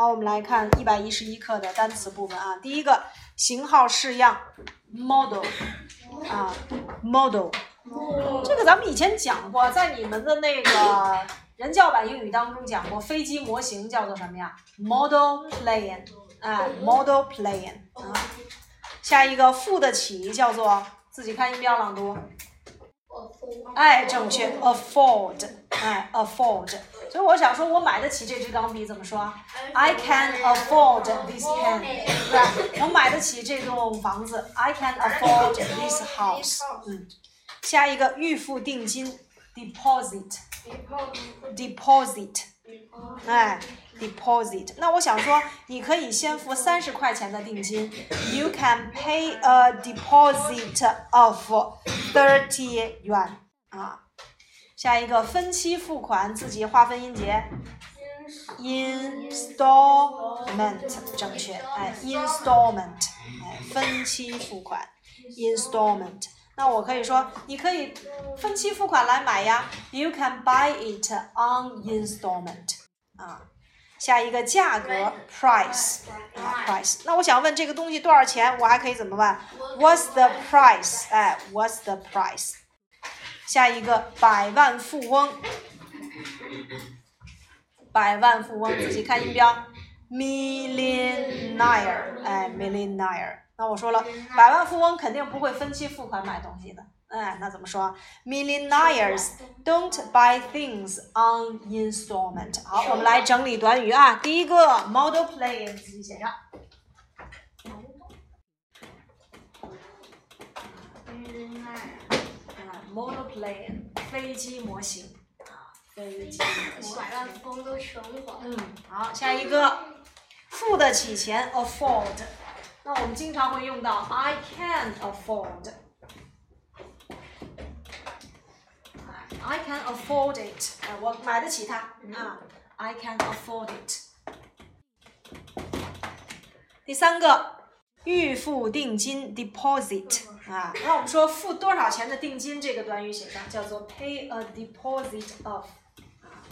好，我们来看一百一十一课的单词部分啊。第一个型号式样，model 啊，model。这个咱们以前讲过，在你们的那个人教版英语当中讲过，飞机模型叫做什么呀？model plane，哎，model plane 啊。下一个付得起叫做自己看音标朗读，哎，正确，afford，哎，afford。所以我想说，我买得起这支钢笔怎么说？I can afford this pen，对吧？我买得起这栋房子，I can afford this house。嗯。下一个预付定金，deposit，deposit，哎，deposit。那我想说，你可以先付三十块钱的定金，You can pay a deposit of thirty yuan。啊，下一个分期付款，自己划分音节，installment，正确，哎，installment，哎，分期付款，installment。那我可以说，你可以分期付款来买呀。You can buy it on installment。啊，下一个价格，price 啊，price。那我想问这个东西多少钱？我还可以怎么问？What's the price？哎，What's the price？下一个百万富翁，百万富翁，自己看音标，millionaire，哎，millionaire。那我说了，百万富翁肯定不会分期付款买东西的。哎，那怎么说？Millionaires don't buy things on installment。好，我们来整理短语啊。第一个，model plane，自己写上。plane，飞机模型啊，飞机模型。嗯，好，下一个，付得起钱，afford。那我们经常会用到 I can afford。I can afford it，哎，我买得起它啊，I can afford it。第三个，预付定金 deposit 啊，那我们说付多少钱的定金，这个短语写上叫做 pay a deposit of，啊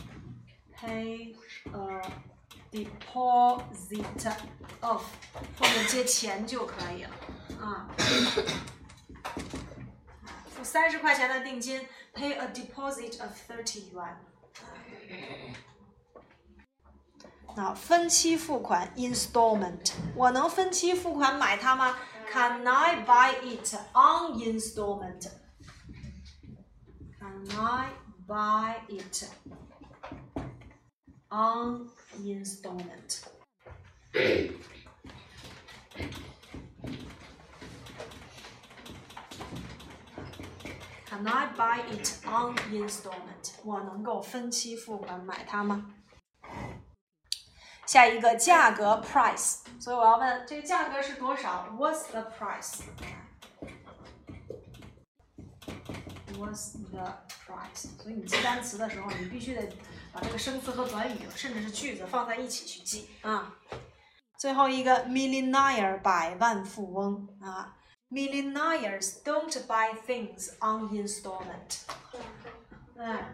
，pay a deposit of 后面接钱就可以了啊。付三十块钱的定金，pay a deposit of thirty yuan。那分期付款，installment，我能分期付款买它吗 ？Can I buy it on installment？Can I buy it on installment？Can I buy it on installment？我能够分期付款买它吗？ 下一个价格 price，所以我要问这个价格是多少？What's the price？What's the price？所以你记单词的时候，你必须得把这个生词和短语，甚至是句子放在一起去记啊。最后一个 millionaire 百万富翁啊。Millionaires don't buy things on installment. 哎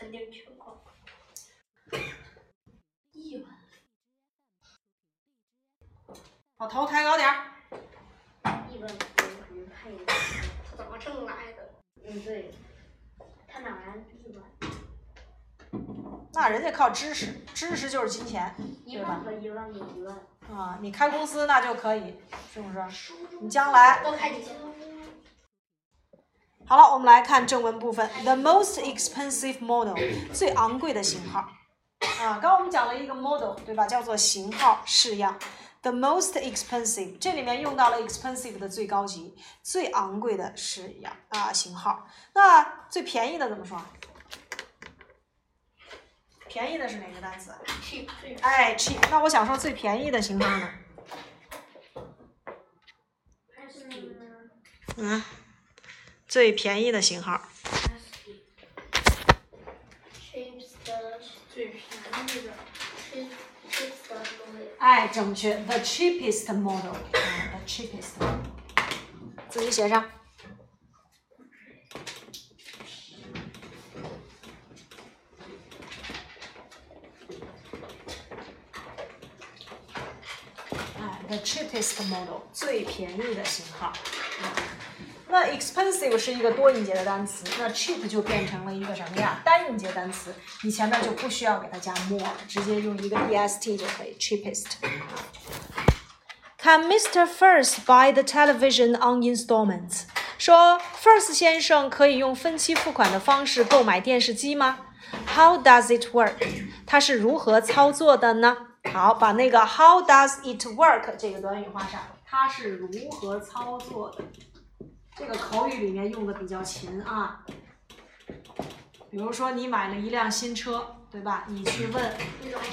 肯定全款。亿万。把头抬高点儿。一万富翁肯定太有钱了，他怎么挣来的？嗯，对。他哪来的一万？那人家靠知识，知识就是金钱，一万和一万个一万。啊，你开公司那就可以，是不是？你将来。多开几间。好了，我们来看正文部分。The most expensive model，最昂贵的型号。啊，刚刚我们讲了一个 model，对吧？叫做型号式样。The most expensive，这里面用到了 expensive 的最高级、最昂贵的式样啊型号。那最便宜的怎么说？便宜的是哪个单词？cheap 最哎，cheap。那我想说最便宜的型号呢？嗯，最便宜的型号。哎，正确，the cheapest model，啊，the cheapest，自己写上。哎，the cheapest model，最便宜的型号。那 expensive 是一个多音节的单词，那 cheap 就变成了一个什么呀？单音节单词，你前面就不需要给它加 more，直接用一个 est 就可以，cheapest。Can Mr. First buy the television on installments？说 First 先生可以用分期付款的方式购买电视机吗？How does it work？它是如何操作的呢？好，把那个 How does it work 这个短语画上，它是如何操作的？这个口语里面用的比较勤啊。比如说你买了一辆新车，对吧？你去问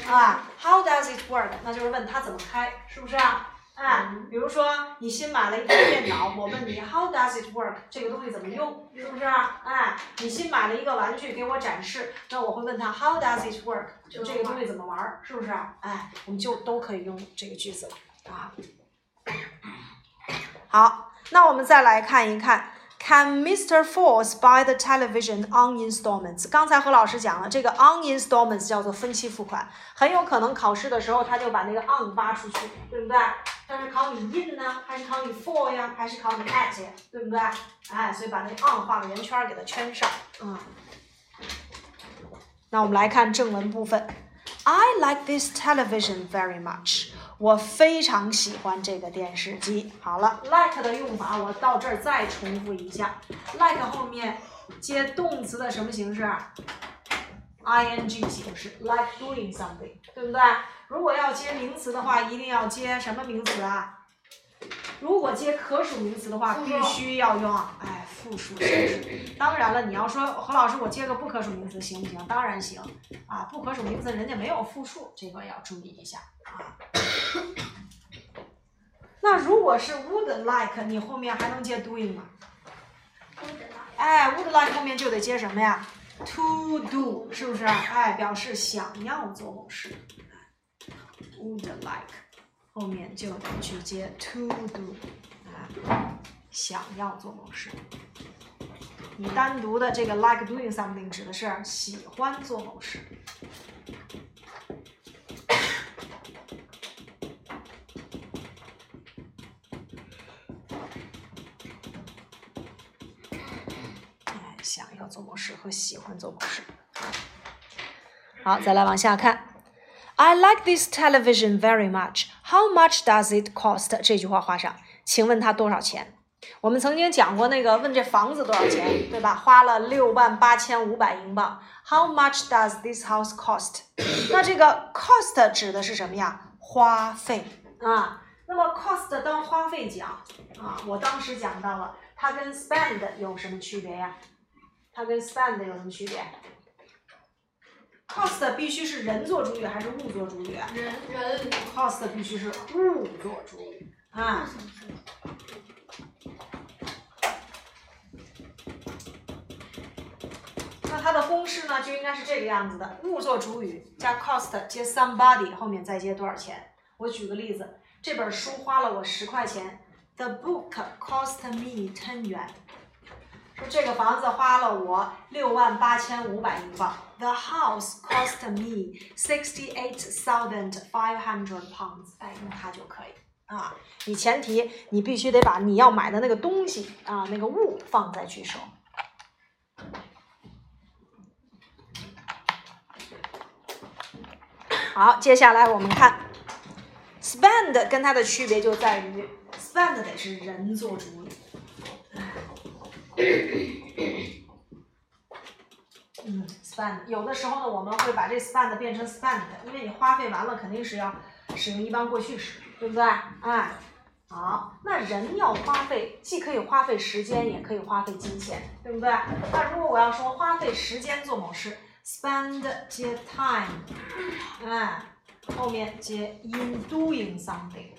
啊，How does it work？那就是问它怎么开，是不是啊？哎，比如说你新买了一台电脑，我问你 How does it work？这个东西怎么用，是不是啊？哎，你新买了一个玩具给我展示，那我会问他 How does it work？就这个东西怎么玩，是不是啊？哎，我们就都可以用这个句子了啊。好，那我们再来看一看。Can Mr. Force buy the television on installments？刚才何老师讲了，这个 on installments 叫做分期付款，很有可能考试的时候他就把那个 on 挖出去，对不对？但是考你 in 呢，还是考你 for 呀，还是考你 at 呀，对不对？哎，所以把那个 on 画个圆圈给它圈上，嗯。那我们来看正文部分。I like this television very much. 我非常喜欢这个电视机。好了，like 的用法我到这儿再重复一下。like 后面接动词的什么形式？ing 形式，like doing something，对不对？如果要接名词的话，一定要接什么名词啊？如果接可数名词的话，必须要用哎复数形式。当然了，你要说何老师，我接个不可数名词行不行？当然行啊，不可数名词人家没有复数，这个要注意一下啊。那如果是 would like，你后面还能接 doing 吗？哎，would like 后面就得接什么呀？to do 是不是？哎，表示想要做某事。would like 后面就得去接 to do，啊，想要做某事。你单独的这个 like doing something 指的是喜欢做某事。哎，想要做某事和喜欢做某事。好，再来往下看。I like this television very much. How much does it cost? 这句话画上，请问它多少钱？我们曾经讲过那个问这房子多少钱，对吧？花了六万八千五百英镑。How much does this house cost? 那这个 cost 指的是什么呀？花费啊。那么 cost 当花费讲啊，我当时讲到了，它跟 spend 有什么区别呀？它跟 spend 有什么区别？cost 必须是人做主语还是物做主语？人人 cost 必须是物做主语啊。那它的公式呢，就应该是这个样子的：物做主语加 cost 接 somebody，后面再接多少钱？我举个例子，这本书花了我十块钱，The book cost me ten 元。说这个房子花了我六万八千五百英镑，The house cost me sixty eight thousand five hundred pounds。哎，用它就可以啊。你前提你必须得把你要买的那个东西啊，那个物放在句首。好，接下来我们看 spend 跟它的区别就在于 spend 得是人做主语。嗯，spend 有的时候呢，我们会把这 spend 变成 spent，因为你花费完了，肯定是要使用一般过去时，对不对？哎，好，那人要花费，既可以花费时间，也可以花费金钱，对不对？那如果我要说花费时间做某事 spend 接 time，哎，后面接 in doing something。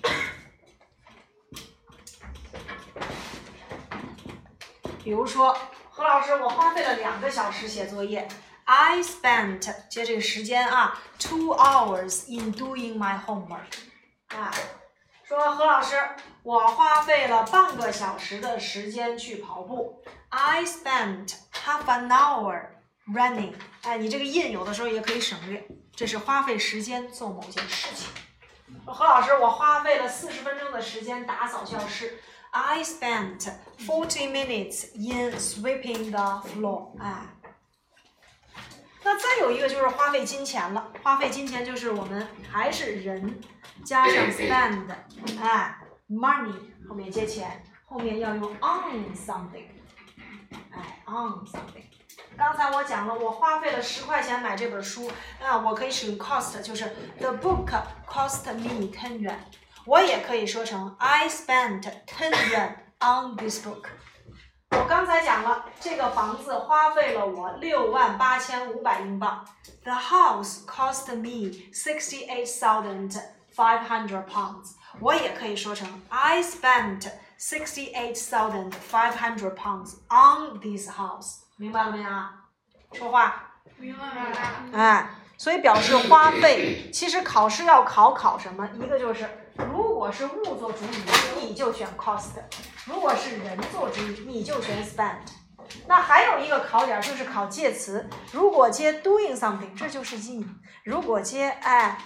比如说，何老师，我花费了两个小时写作业。I spent 接这个时间啊，two hours in doing my homework。啊，说何老师，我花费了半个小时的时间去跑步。I spent half an hour running。哎，你这个 in 有的时候也可以省略，这是花费时间做某件事情。何老师，我花费了四十分钟的时间打扫教室。I spent forty minutes in sweeping the floor。哎，那再有一个就是花费金钱了。花费金钱就是我们还是人加上 spend，哎，money 后面接钱，后面要用 on something，哎，on something。刚才我讲了，我花费了十块钱买这本书，啊，我可以使用 cost，就是 the book cost me ten 元。 我也可以说成 I spent ten yuan on this book。我刚才讲了，这个房子花费了我六万八千五百英镑。The house cost me sixty eight thousand five hundred pounds。我也可以说成 I spent sixty eight thousand five hundred pounds on this house。明白了没有？说话。明白了。哎，所以表示花费，其实考试要考考什么？一个就是。如果是物做主语，你就选 cost；如果是人做主语，你就选 spend。那还有一个考点就是考介词，如果接 doing something，这就是 in；如果接哎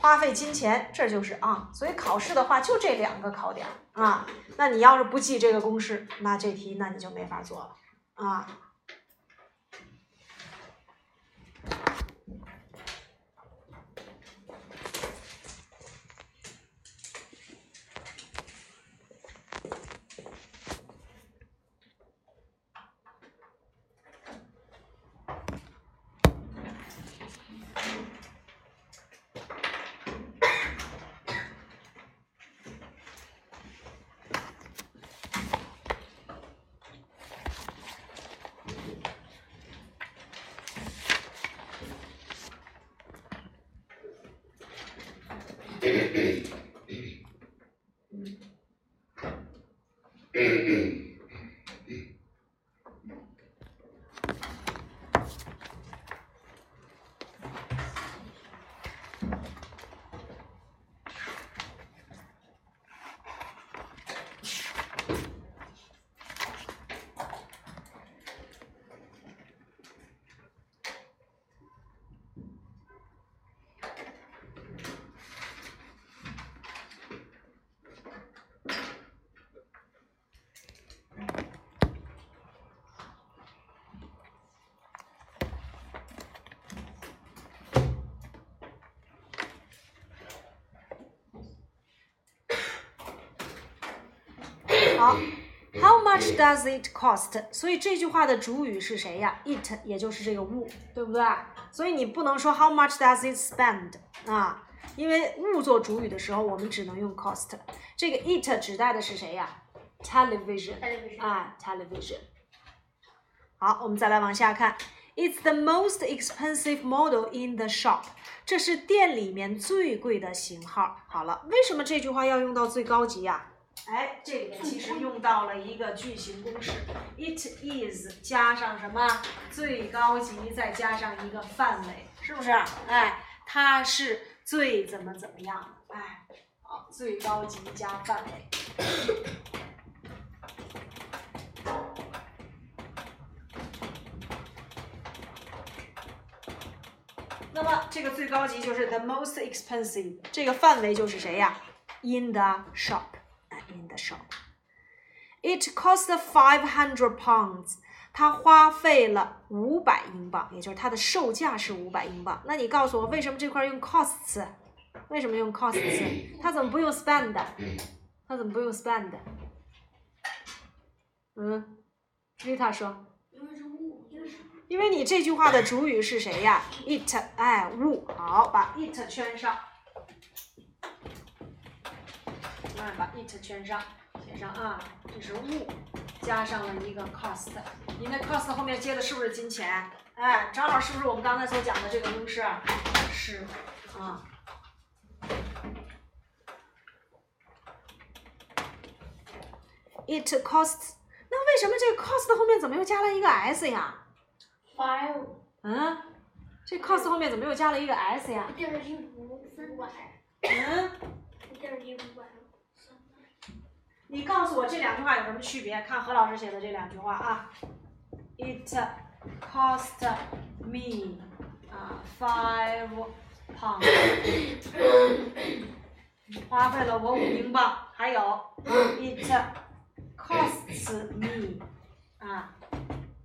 花费金钱，这就是 on。所以考试的话就这两个考点啊。那你要是不记这个公式，那这题那你就没法做了啊。Mm-hmm. much does it cost？所以这句话的主语是谁呀？It，也就是这个物，对不对？所以你不能说 How much does it spend？啊，因为物做主语的时候，我们只能用 cost。这个 it 指代的是谁呀？Television，啊，television。好，我们再来往下看。It's the most expensive model in the shop。这是店里面最贵的型号。好了，为什么这句话要用到最高级呀？哎，这里面其实用到了一个句型公式，it is 加上什么最高级，再加上一个范围，是不是？哎，它是最怎么怎么样？哎，好，最高级加范围。那么这个最高级就是 the most expensive，这个范围就是谁呀？In the shop。In the shop. It cost five hundred pounds. 它花费了五百英镑，也就是它的售价是五百英镑。那你告诉我，为什么这块用 costs？为什么用 costs？它怎么不用 spend？它怎么不用 spend？嗯，Rita 说。因为你这句话的主语是谁呀？it，哎，物。好，把 it 圈上。把 it 圈上，写上啊，这是物，加上了一个 cost，你那 cost 后面接的是不是金钱？哎，正好是不是我们刚才所讲的这个公式？是啊。It costs，那为什么这个 cost 后面怎么又加了一个 s 呀？five 嗯，这 cost 后面怎么又加了一个 s 呀？一点儿一五三百，嗯，一点儿一五百三你告诉我这两句话有什么区别？看何老师写的这两句话啊。It cost me 啊 five pounds，花费了我五英镑。还有，it costs me 啊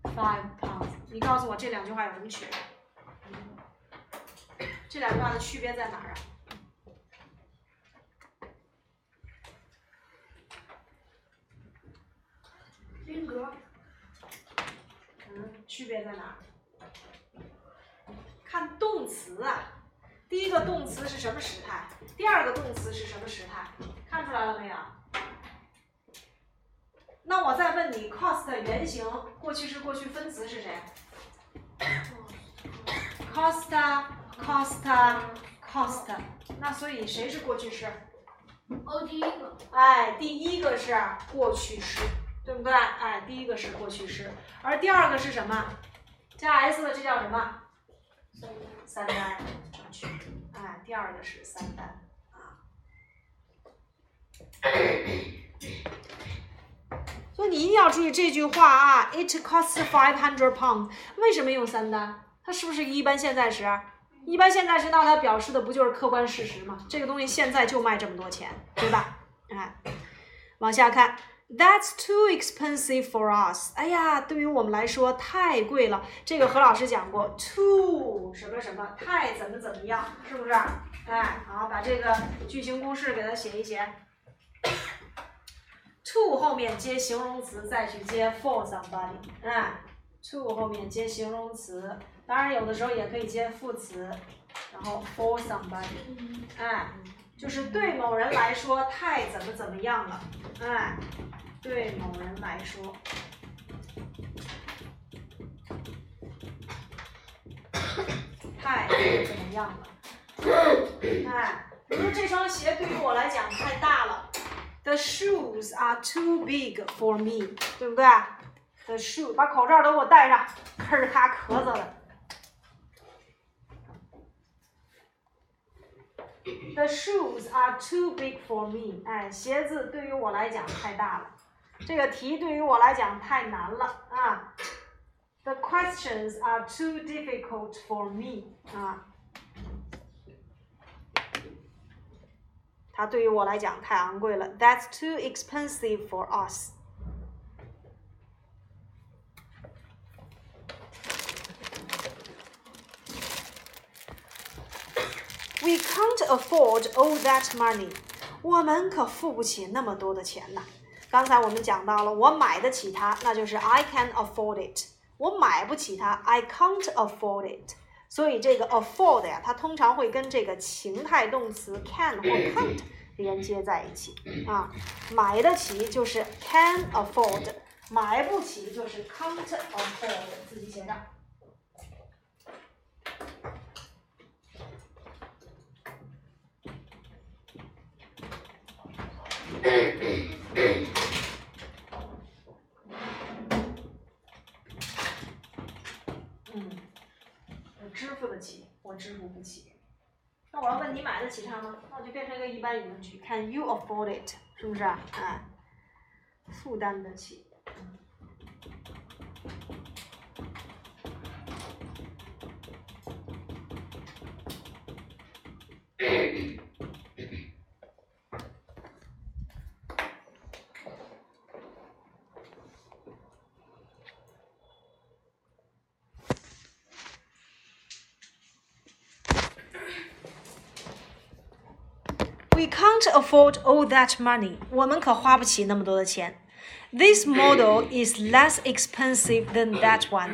five pounds。你告诉我这两句话有什么区别？这两句话的区别在哪儿啊？军格嗯，区别在哪？看动词啊，第一个动词是什么时态？第二个动词是什么时态？看出来了没有？那我再问你，cost 原形过去式、过去分词是谁？cost、cost、cost。那所以谁是过去式？哦，第一个哎，第一个是过去式，对不对？哎，第一个是过去式，而第二个是什么？加 s 的这叫什么？三单，正确。哎，第二个是三单啊。所以你一定要注意这句话啊，It costs five hundred pounds。为什么用三单？它是不是一般现在时？一般现在时，那它表示的不就是客观事实吗？这个东西现在就卖这么多钱，对吧？哎，往下看，That's too expensive for us。哎呀，对于我们来说太贵了。这个何老师讲过，too 什么什么，太怎么怎么样，是不是？哎，好，把这个句型公式给它写一写。Too 后面接形容词，再去接 for somebody。哎，to 后面接形容词，当然有的时候也可以接副词，然后 for somebody。哎，就是对某人来说太怎么怎么样了。哎，对某人来说。太怎么样了？哎，比如这双鞋对于我来讲太大了。The shoes are too big for me，对不对？The shoe，把口罩都给我戴上，吭咔咳嗽的。The shoes are too big for me，哎，鞋子对于我来讲太大了，这个题对于我来讲太难了啊。The questions are too difficult for me，啊。它对于我来讲太昂贵了，That's too expensive for us。 We can't afford all that money。我们可付不起那么多的钱呐。刚才我们讲到了，我买得起它，那就是 I can afford it。我买不起它，I can't afford it。所以这个 afford 呀，它通常会跟这个情态动词 can 或 can't 连接在一起啊。买得起就是 can afford，买不起就是 can't afford，自己写上。嗯，我支付得起，我支付不起。那我要问你买得起它吗？那我就变成一个一般疑问句，Can you afford it？是不是啊？哎，负担得起。Can't afford all that money. 我们可花不起那么多的钱。This model is less expensive than that one.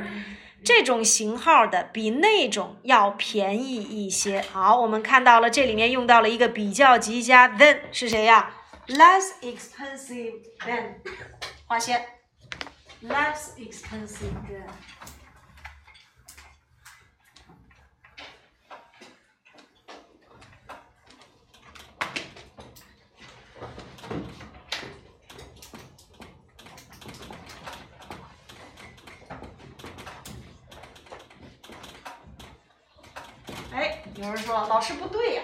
这种型号的比那种要便宜一些。好，我们看到了这里面用到了一个比较级加 than 是谁呀？Less expensive than，划线。Less expensive than。有人说老师不对呀，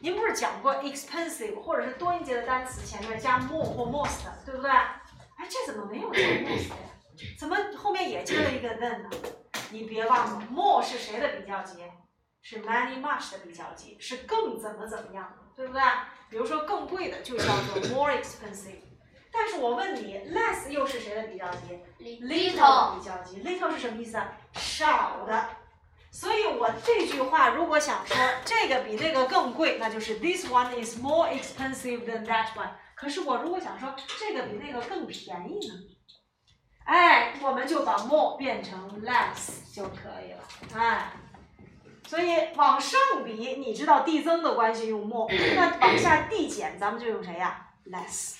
您不是讲过 expensive 或者是多音节的单词前面加 more 或 most，对不对？哎，这怎么没有加 most 呀？怎么后面也加了一个 than 呢？你别忘了，more 是谁的比较级？是 many much 的比较级，是更怎么怎么样，对不对？比如说更贵的就叫做 more expensive。但是我问你，less 又是谁的比较级？little 比较级。little 是什么意思啊？少的。所以我这句话如果想说这个比那个更贵，那就是 this one is more expensive than that one。可是我如果想说这个比那个更便宜呢？哎，我们就把 more 变成 less 就可以了。哎，所以往上比，你知道递增的关系用 more，那往下递减，咱们就用谁呀？less。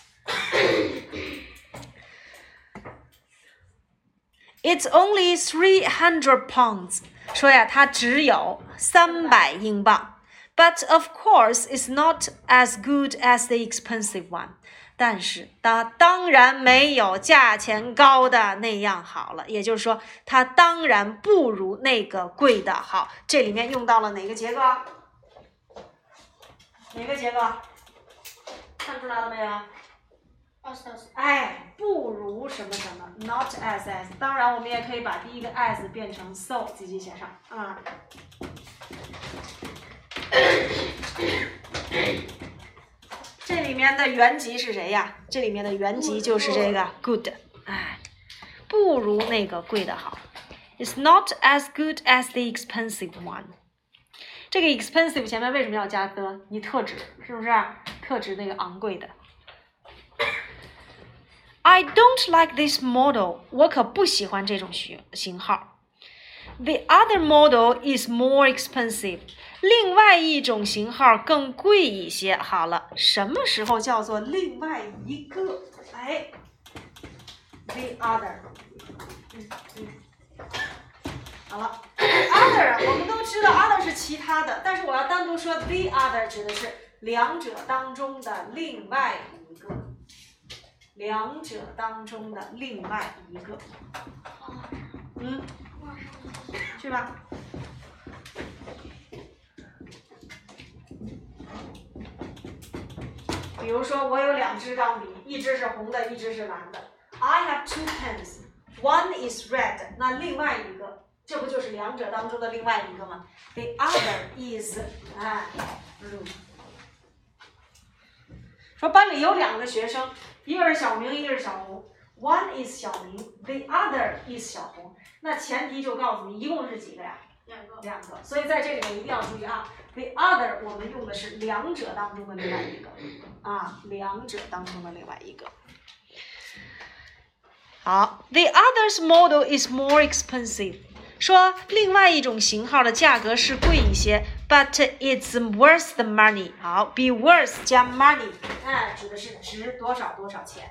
It's only three hundred pounds。说呀，它只有三百英镑。But of course, it's not as good as the expensive one。但是它当然没有价钱高的那样好了。也就是说，它当然不如那个贵的好。这里面用到了哪个结构？哪个结构？看出来了没有？哎，不如什么什么，not as as。当然，我们也可以把第一个 as 变成 so，自己写上啊。这里面的原级是谁呀？这里面的原级就是这个 good。哎，不如那个贵的好。It's not as good as the expensive one。这个 expensive 前面为什么要加 the？你特指是不是？特指那个昂贵的。I don't like this model，我可不喜欢这种型型号。The other model is more expensive，另外一种型号更贵一些。好了，什么时候叫做另外一个？哎，the other，嗯嗯，好了，other 我们都知道 other 是其他的，但是我要单独说 the other 指的是两者当中的另外一个。两者当中的另外一个，嗯，去吧。比如说，我有两支钢笔，一支是红的，一支是蓝的。I have two pens. One is red. 那另外一个，这不就是两者当中的另外一个吗？The other is 哎，blue。说班里有两个学生。一个是小明，一个是小红。One is 小明，the other is 小红。那前提就告诉你，一共是几个呀？两个。两个。所以在这里面一定要注意啊，the other 我们用的是两者当中的另外一个啊，两者当中的另外一个。好，the other's model is more expensive。说另外一种型号的价格是贵一些，but it's worth the money。好，be worth 加 money，哎，指的是值多少多少钱。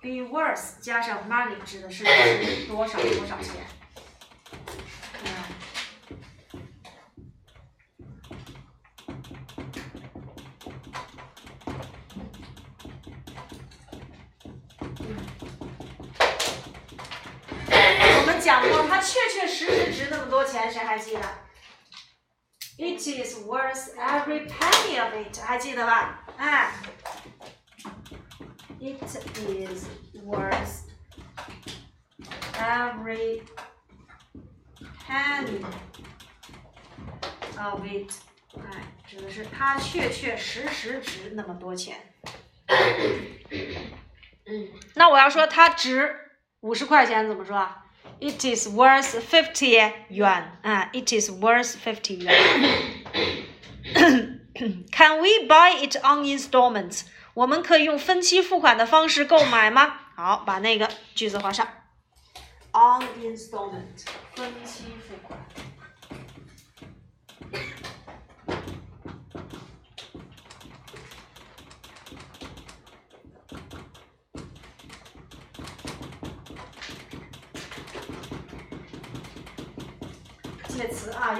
be worth 加上 money 指的是值多少多少钱。讲过，它确确实实值那么多钱，谁还记得？It is worth every penny of it，还记得吧？哎，It is worth every penny of it，哎，指的是它确确实实值那么多钱。嗯，那我要说它值五十块钱，怎么说 ？It is worth fifty yuan. 啊，It is worth fifty yuan. Can we buy it on installments? 我们可以用分期付款的方式购买吗？好，把那个句子画上。On installment，分期付款。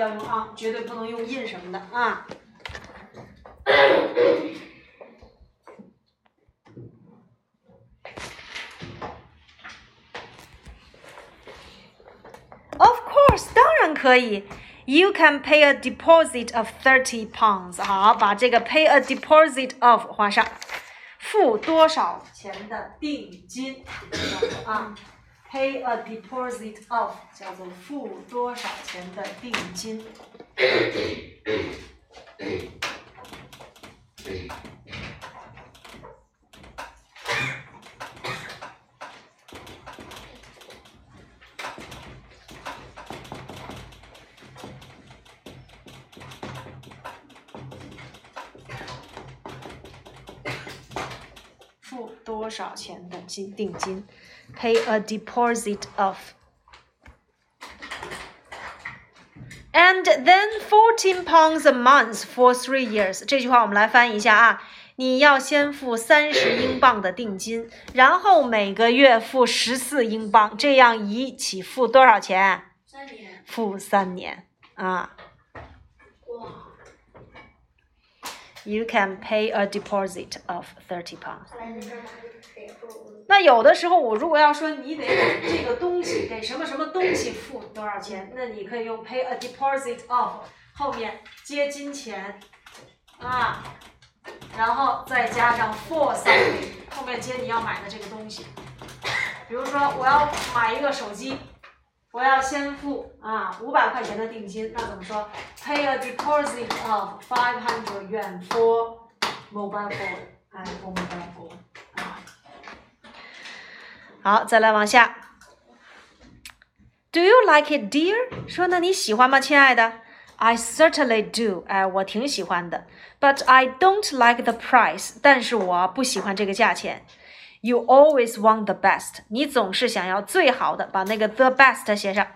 要用 on，绝对不能用 in 什么的啊。Of course，当然可以。You can pay a deposit of thirty pounds。好，把这个 pay a deposit of 画上，付多少钱的定金啊 ？Pay a deposit of 叫做付多少钱的定金。 多少钱的金定金？Pay a deposit of. And then fourteen pounds a month for three years. 这句话我们来翻译一下啊。你要先付三十英镑的定金，然后每个月付十四英镑，这样一起付多少钱？三年。付三年啊。You can pay a deposit of thirty pounds. 那有的时候，我如果要说你得给这个东西，给什么什么东西付多少钱，那你可以用 pay a deposit of 后面接金钱啊，然后再加上 for something 后面接你要买的这个东西。比如说我要买一个手机，我要先付啊五百块钱的定金，那怎么说？Pay a deposit of five hundred yuan for mobile phone，哎，for mobile phone。好，再来往下。Do you like it, dear？说那你喜欢吗，亲爱的？I certainly do。哎，我挺喜欢的。But I don't like the price。但是我不喜欢这个价钱。You always want the best。你总是想要最好的，把那个 the best 写上。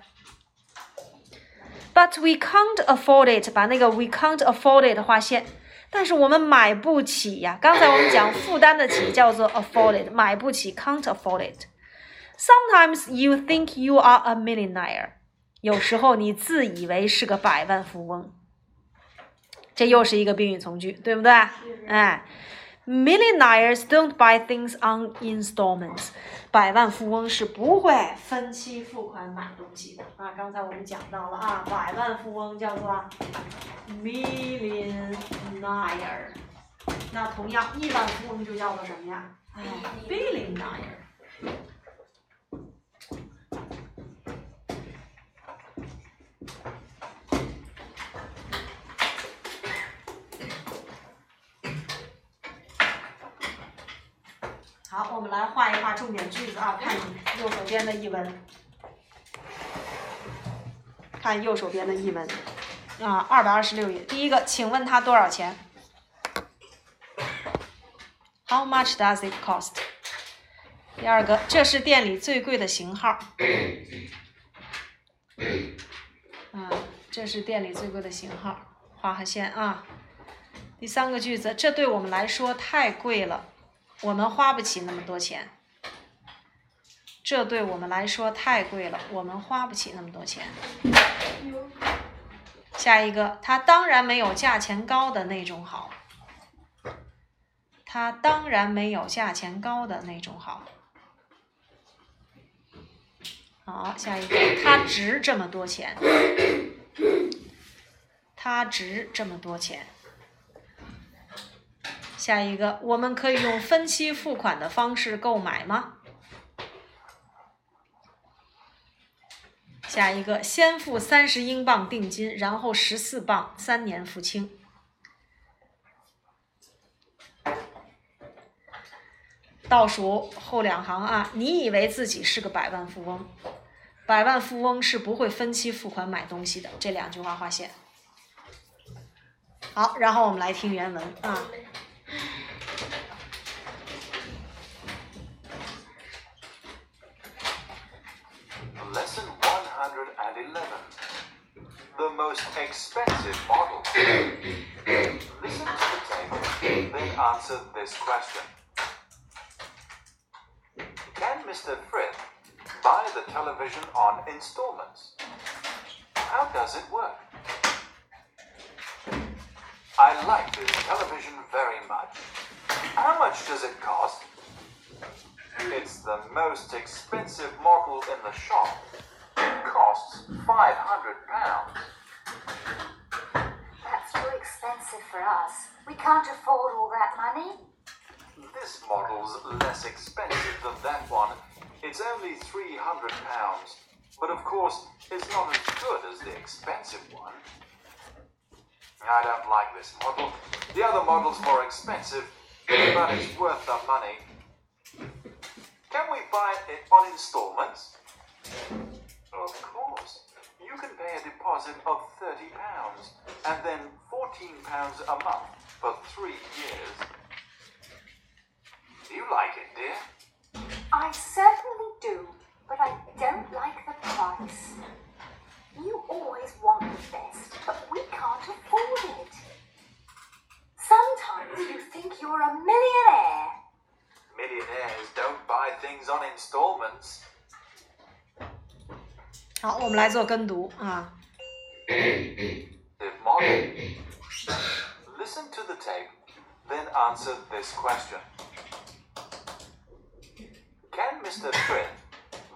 But we can't afford it。把那个 we can't afford it 划线。但是我们买不起呀。刚才我们讲负担得起叫做 afford it，买不起 can't afford it。Sometimes you think you are a millionaire，有时候你自以为是个百万富翁。这又是一个宾语从句，对不对？哎，millionaires don't buy things on installments，百万富翁是不会分期付款买东西的啊。刚才我们讲到了啊，百万富翁叫做 millionaire，那同样亿万富翁就叫做什么呀？哎，billionaire。好，我们来画一画重点句子啊，看右手边的译文，看右手边的译文啊，二百二十六页，第一个，请问它多少钱？How much does it cost？第二个，这是店里最贵的型号。啊，这是店里最贵的型号，画个线啊。第三个句子，这对我们来说太贵了。我们花不起那么多钱，这对我们来说太贵了，我们花不起那么多钱。下一个，它当然没有价钱高的那种好，它当然没有价钱高的那种好。好，下一个，它值这么多钱，它值这么多钱。下一个，我们可以用分期付款的方式购买吗？下一个，先付三十英镑定金，然后十四磅三年付清。倒数后两行啊，你以为自己是个百万富翁，百万富翁是不会分期付款买东西的。这两句话划线。好，然后我们来听原文啊。Lesson 111. The most expensive model. Listen to the tape, then answer this question. Can Mr. Frith buy the television on installments? How does it work? I like this television very much. How much does it cost? It's the most expensive model in the shop. It costs five hundred pounds. That's too expensive for us. We can't afford all that money. This model's less expensive than that one. It's only three hundred pounds, but of course, it's not as good as the expensive one. I don't like this model. The other model's more expensive, but it's worth the money. Can we buy it on installments? Of course. You can pay a deposit of thirty pounds and then fourteen pounds a month for three years. Do you like it, dear? I certainly do, but I don't like the price. You always want the best, but we can't afford it. Sometimes you think you're a millionaire. Millionaires don't buy things on installments. 好，我们来做跟读啊。 The model. Listen to the tape, then answer this question. Can Mr. Frith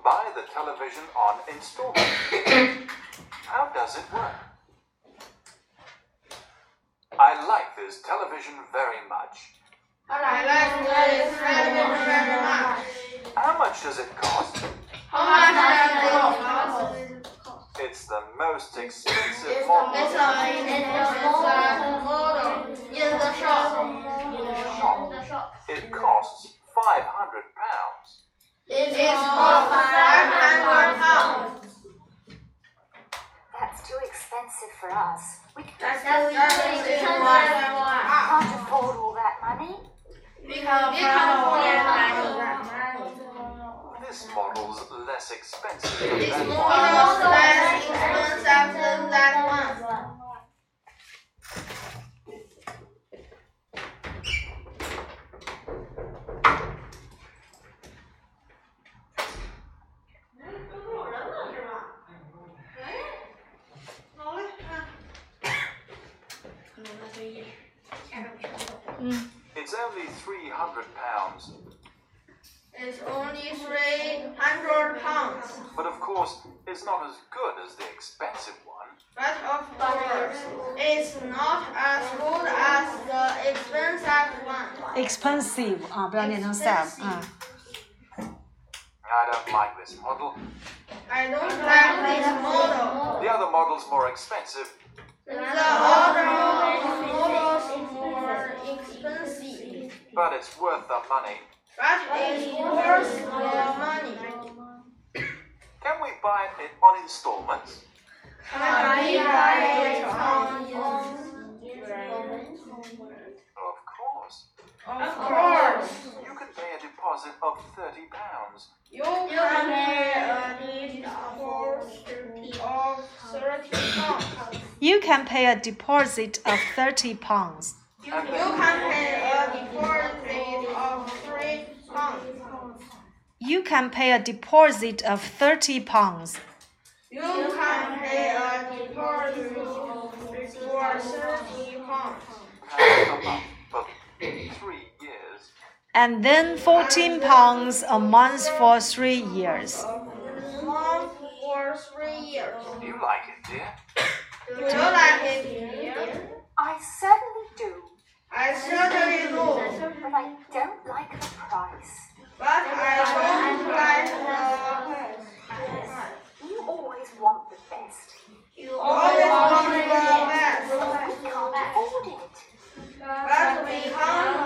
buy the television on installment? How does it work? I like this television very much. How much does it cost? How much does it cost? It's the most expensive It's model. a model in the shop. It costs 500 pounds. It is cost five hundred pounds. That's too expensive for us. We can't afford all that money. We can afford that money. This model's less expensive than It's that more one. less expensive than that one. It's only 300 pounds. It's only three hundred pounds. But of course, it's not as good as the expensive one. But of course, it's not as good as the expensive one. expensive 啊，不要念成 sam 啊。 I don't like this model. I don't like this model. The other model's more expensive, The other models more expensive, but it's worth the money. but it's worth the money. Can we buy it on installments? Can we buy it on installments? Of course. Of course, You can pay a deposit of 30 pounds. you can pay a deposit of thirty pounds. You can pay a deposit of thirty pounds. You can pay a uh, deposit of three pounds. You can pay a deposit of thirty pounds. You can pay a deposit for thirty pounds. Pounds a month for three years. And then fourteen pounds a month for three years. One for three years. Do you like it, dear? Do you like it, dear? I certainly do, I certainly do, but I don't like the price. but I don't like the price. You always want the best. You always want the best, We can't afford it. but we can't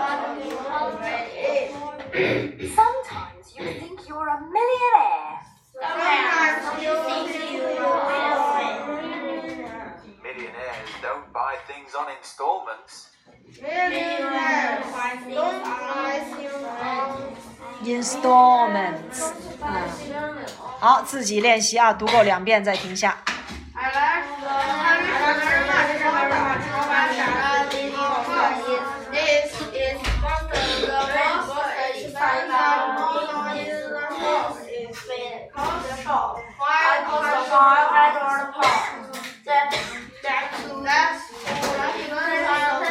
afford it. Sometimes you think you're a millionaire. Sometimes you think you are Millionaires don't buy things on installments. millionaires. Don't buy things on Installments 啊，好，自己练习啊，读够两遍再停下。I like the television very much. But this is what the most expensive model in the shop is cost shop five hundred pounds. That that's that's expensive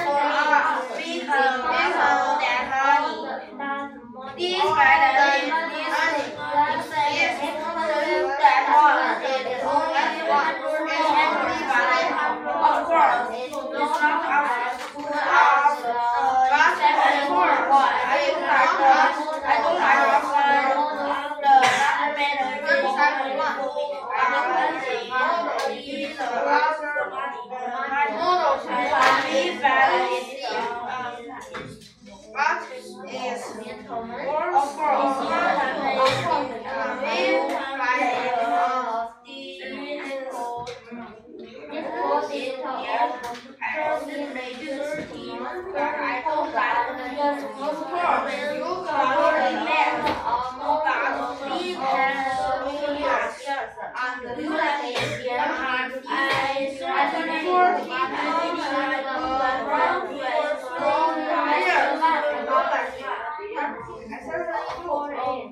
for us because because that money. Despite this money, this that one is only one I don't like the the second one. Model is rather model can be valid. But is more of course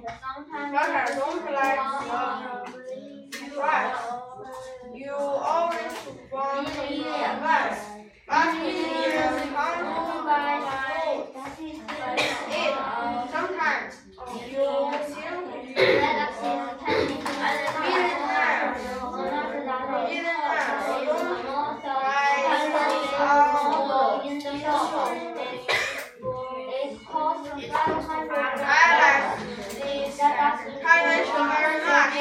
But I don't like the price. You always want the best. But it is harmful it. Sometimes you simply I like this convention very much.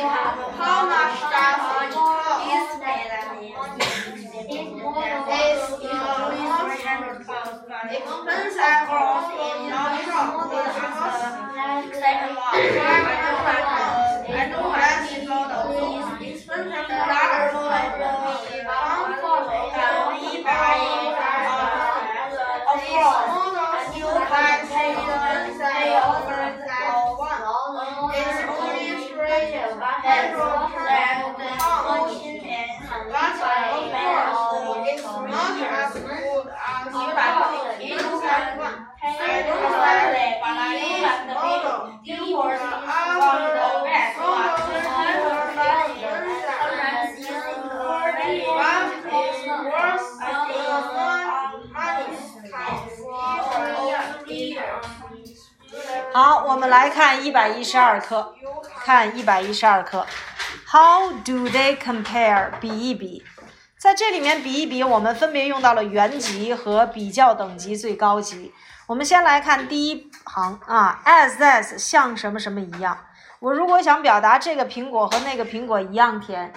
How much does it cost? It's the most expensive in our shop because second one. I don't like this model. Expensive another model. Can be by of course, models you can see the say over that one. It's only three hundred percent pounds. But of course, it's not as good as the inside one. I don't like this model. You were after the best one. But it's worse than one money can see 好，我来看一百一十二课，看一百一十二课，How do they compare？比一比，在这里面比一比，我们分别用到了原级和比较等级最高级。我们先来看第一行啊，as as 像什么什么一样。我如果想表达这个苹果和那个苹果一样甜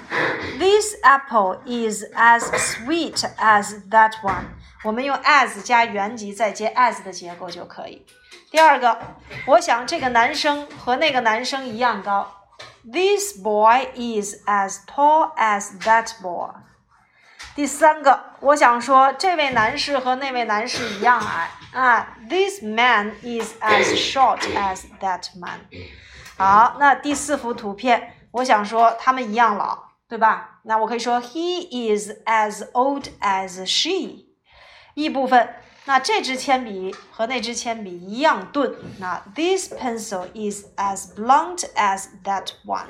，This apple is as sweet as that one。我们用 as 加原级再接 as 的结构就可以。第二个，我想这个男生和那个男生一样高。This boy is as tall as that boy。第三个，我想说这位男士和那位男士一样矮啊。This man is as short as that man。好，那第四幅图片，我想说他们一样老，对吧？那我可以说 He is as old as she。一部分，那这支铅笔和那支铅笔一样钝。那 This pencil is as blunt as that one。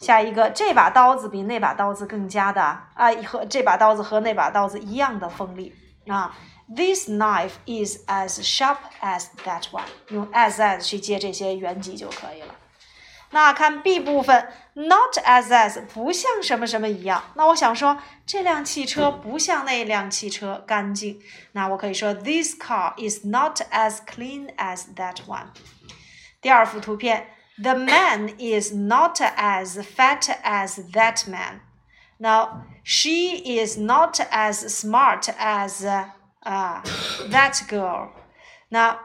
下一个，这把刀子比那把刀子更加的啊，和这把刀子和那把刀子一样的锋利啊。This knife is as sharp as that one。用 as as 去接这些原级就可以了。那看 B 部分，not as as 不像什么什么一样。那我想说，这辆汽车不像那辆汽车干净。那我可以说，This car is not as clean as that one。第二幅图片，The man is not as fat as that man。Now she is not as smart as 啊、that girl。那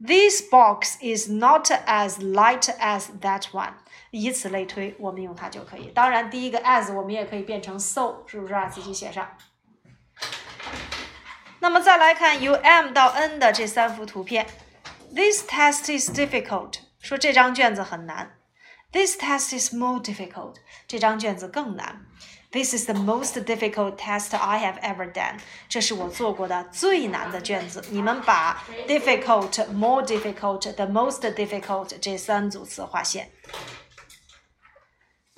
This box is not as light as that one。以此类推，我们用它就可以。当然，第一个 as 我们也可以变成 so，是不是啊？自己写上。那么再来看由 M 到 N 的这三幅图片。This test is difficult。说这张卷子很难。This test is more difficult。这张卷子更难。This is the most difficult test I have ever done。这是我做过的最难的卷子。你们把 difficult、more difficult、the most difficult 这三组词划线。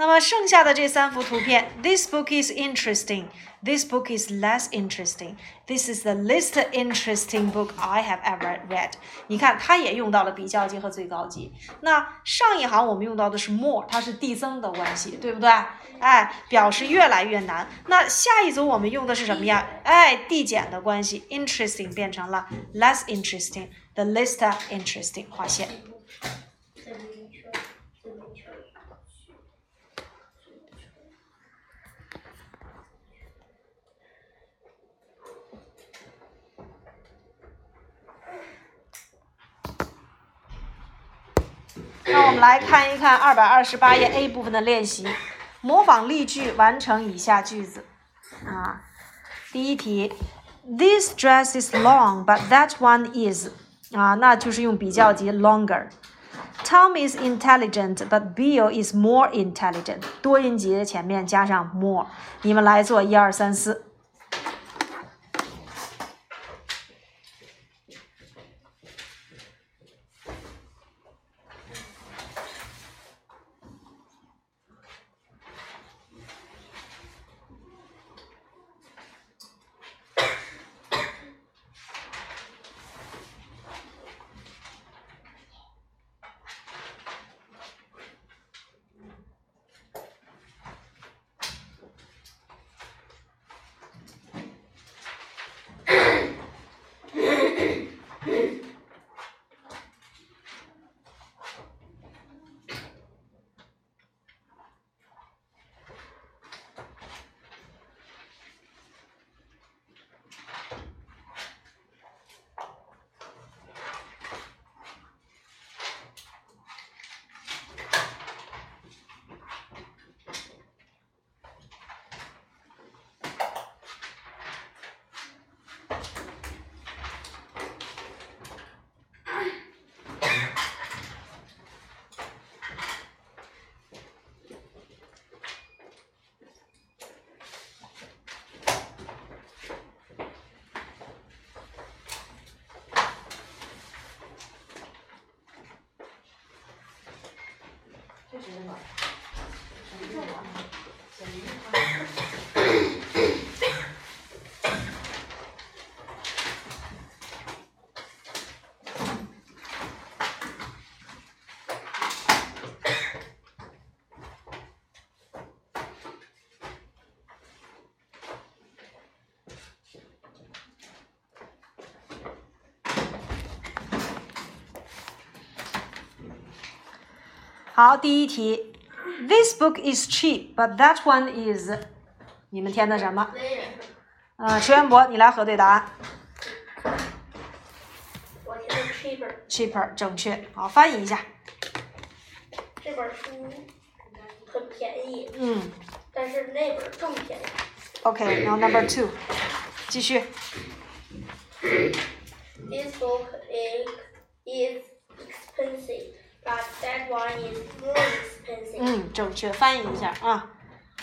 那么剩下的这三幅图片，This book is interesting. This book is less interesting. This is the least interesting book I have ever read. 你看，它也用到了比较级和最高级。那上一行我们用到的是 more，它是递增的关系，对不对？哎，表示越来越难。那下一组我们用的是什么呀？哎，递减的关系，interesting 变成了 less interesting. The least interesting 划线。这里一圈，这里一圈。那我们来看一看二百二十八页 A 部分的练习，模仿例句，完成以下句子。啊，第一题，This dress is long, but that one is 啊，那就是用比较级 longer。Tom is intelligent, but Bill is more intelligent。多音节前面加上 more。你们来做一二三四。不是那个，是这个，小鱼。好，第一题，This book is cheap, but that one is，你们填的什么？呃，池元博，你来核对答案。我填的 cheaper， cheaper 正确。好，翻译一下。这本书很便宜，嗯但是那本更便宜。 ，OK，然后 number two，继续。 This book is is expensive, but that one is more expensive. 嗯，正确，翻译一下啊。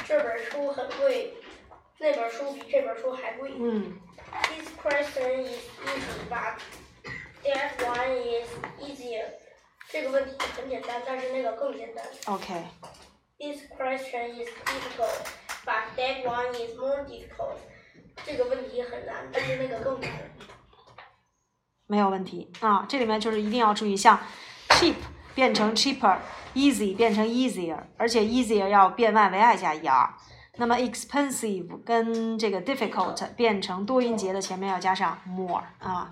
这本书很贵，那本书比这本书还贵。嗯 This question is easy, but that one is easier. 这个问题很简单，但是那个更简单。，OK，This question is difficult, but that one is more difficult. 这个问题很难，但是那个更难。没有问题啊。这里面就是一定要注意，像 cheap 变成 easy 变成 easier，而且 easier 要变 y 为 i 加 er。那么 expensive 跟这个 difficult 变成多音节的前面要加上 more 啊。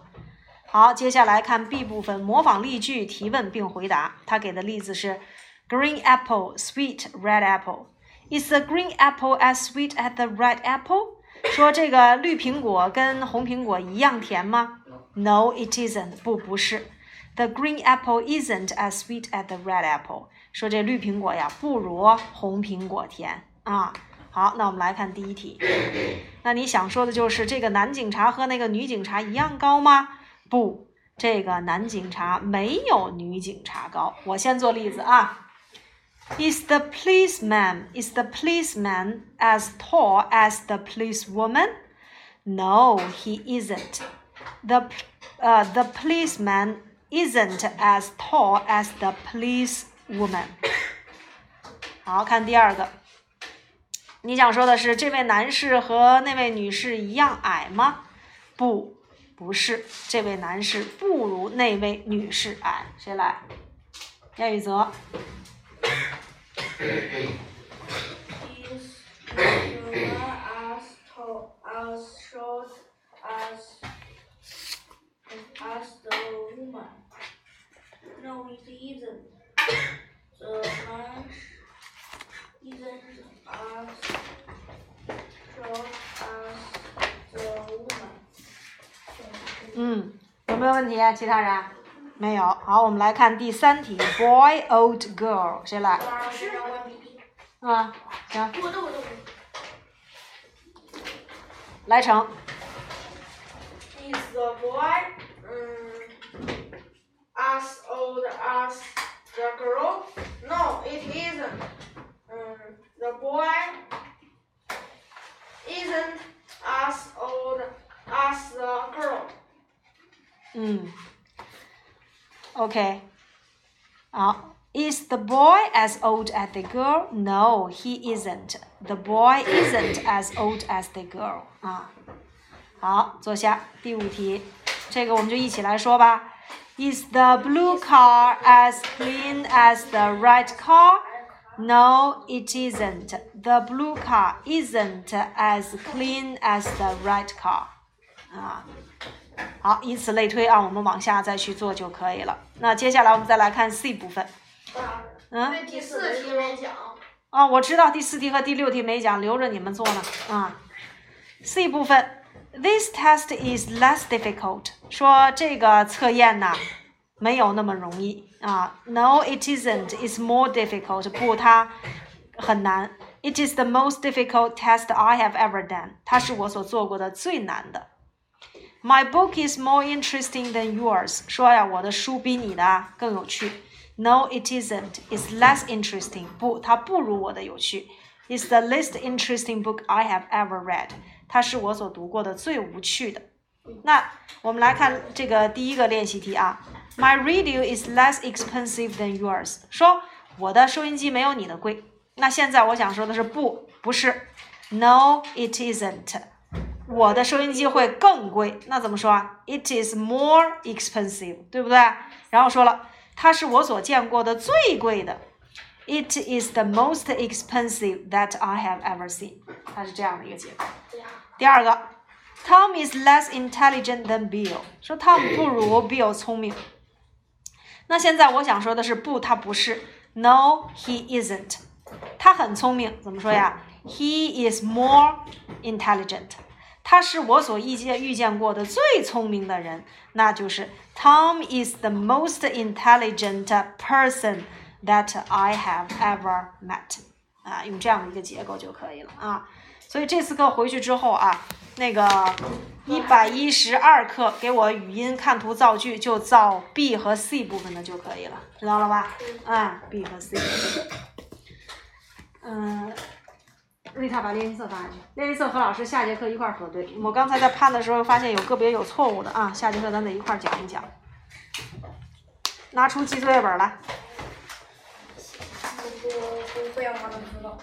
好，接下来看 B 部分，模仿例句提问并回答。他给的例子是 green apple, sweet red apple. Is the green apple as sweet as the red apple? 说这个绿苹果跟红苹果一样甜吗？No, it isn't. 不，不是。The green apple isn't as sweet as the red apple. 说这绿苹果呀不如红苹果甜啊。好，那我们来看第一题。那你想说的就是这个男警察和那个女警察一样高吗？不，这个男警察没有女警察高。我先做例子啊。Is the policeman is the policeman as tall as the policewoman? No, he isn't. The uh, the policeman isn't as tall as the police woman。好看第二个，你想说的是这位男士和那位女士一样矮吗？不，不是，这位男士不如那位女士矮。谁来？叶雨泽。As short as Ask the woman? No, it isn't. The man isn't as short as the woman. 嗯，有没有问题啊？其他人？没有。好，我们来看第三题，boy, old girl，谁来？老师让关闭。啊，行，我的我的我的。来成。Is the boy as the girl? No, it isn't. Um, the boy isn't as old as the girl. 嗯，OK，好。Is the boy as old as the girl? No, he isn't. The boy isn't as old as the girl. 啊，好，坐下。第五题，这个我们就一起来说吧。 Is the blue car as clean as the red car? No, it isn't. The blue car isn't as clean as the red car. 啊。好，以此类推啊，我们往下再去做就可以了。那接下来我们再来看 C 部分。嗯，对第四题没讲。啊，我知道第四题和第六题没讲，留着你们做呢。啊，C 部分 ，This test is less difficult，说这个测验呐没有那么容易啊。No, it isn't. It's more difficult. 不，它很难。It is the most difficult test I have ever done. 它是我所做过的最难的。My book is more interesting than yours. 说呀，我的书比你的更有趣。No, it isn't. It's less interesting. 不，它不如我的有趣。It's the least interesting book I have ever read. 它是我所读过的最无趣的。那我们来看这个第一个练习题啊。My radio is less expensive than yours. 说我的收音机没有你的贵。那现在我想说的是不，不是。No, it isn't. 我的收音机会更贵。那怎么说啊？It is more expensive，对不对？然后说了。它是我所见过的最贵的。It is the most expensive that I have ever seen。它是这样的一个结构。第二个，Tom is less intelligent than Bill。说 Tom 不如 Bill 聪明。那现在我想说的是，不，他不是。No, he isn't。他很聪明，怎么说呀？He is more intelligent。他是我所遇见遇见过的最聪明的人，那就是 Tom is the most intelligent person That I have ever met。啊，用这样的一个结构就可以了啊。所以这次课回去之后啊，那个一百一十二课给我语音看图造句，就造 B 和 C 部分的就可以了，知道了吧？啊，B 和 C。嗯。瑞塔把练习册发下去，练习册和老师下节课一块儿核对。我刚才在判的时候发现有个别有错误的啊，下节课咱得一块儿讲一讲。拿出记作业本来。不不不要让他们知道。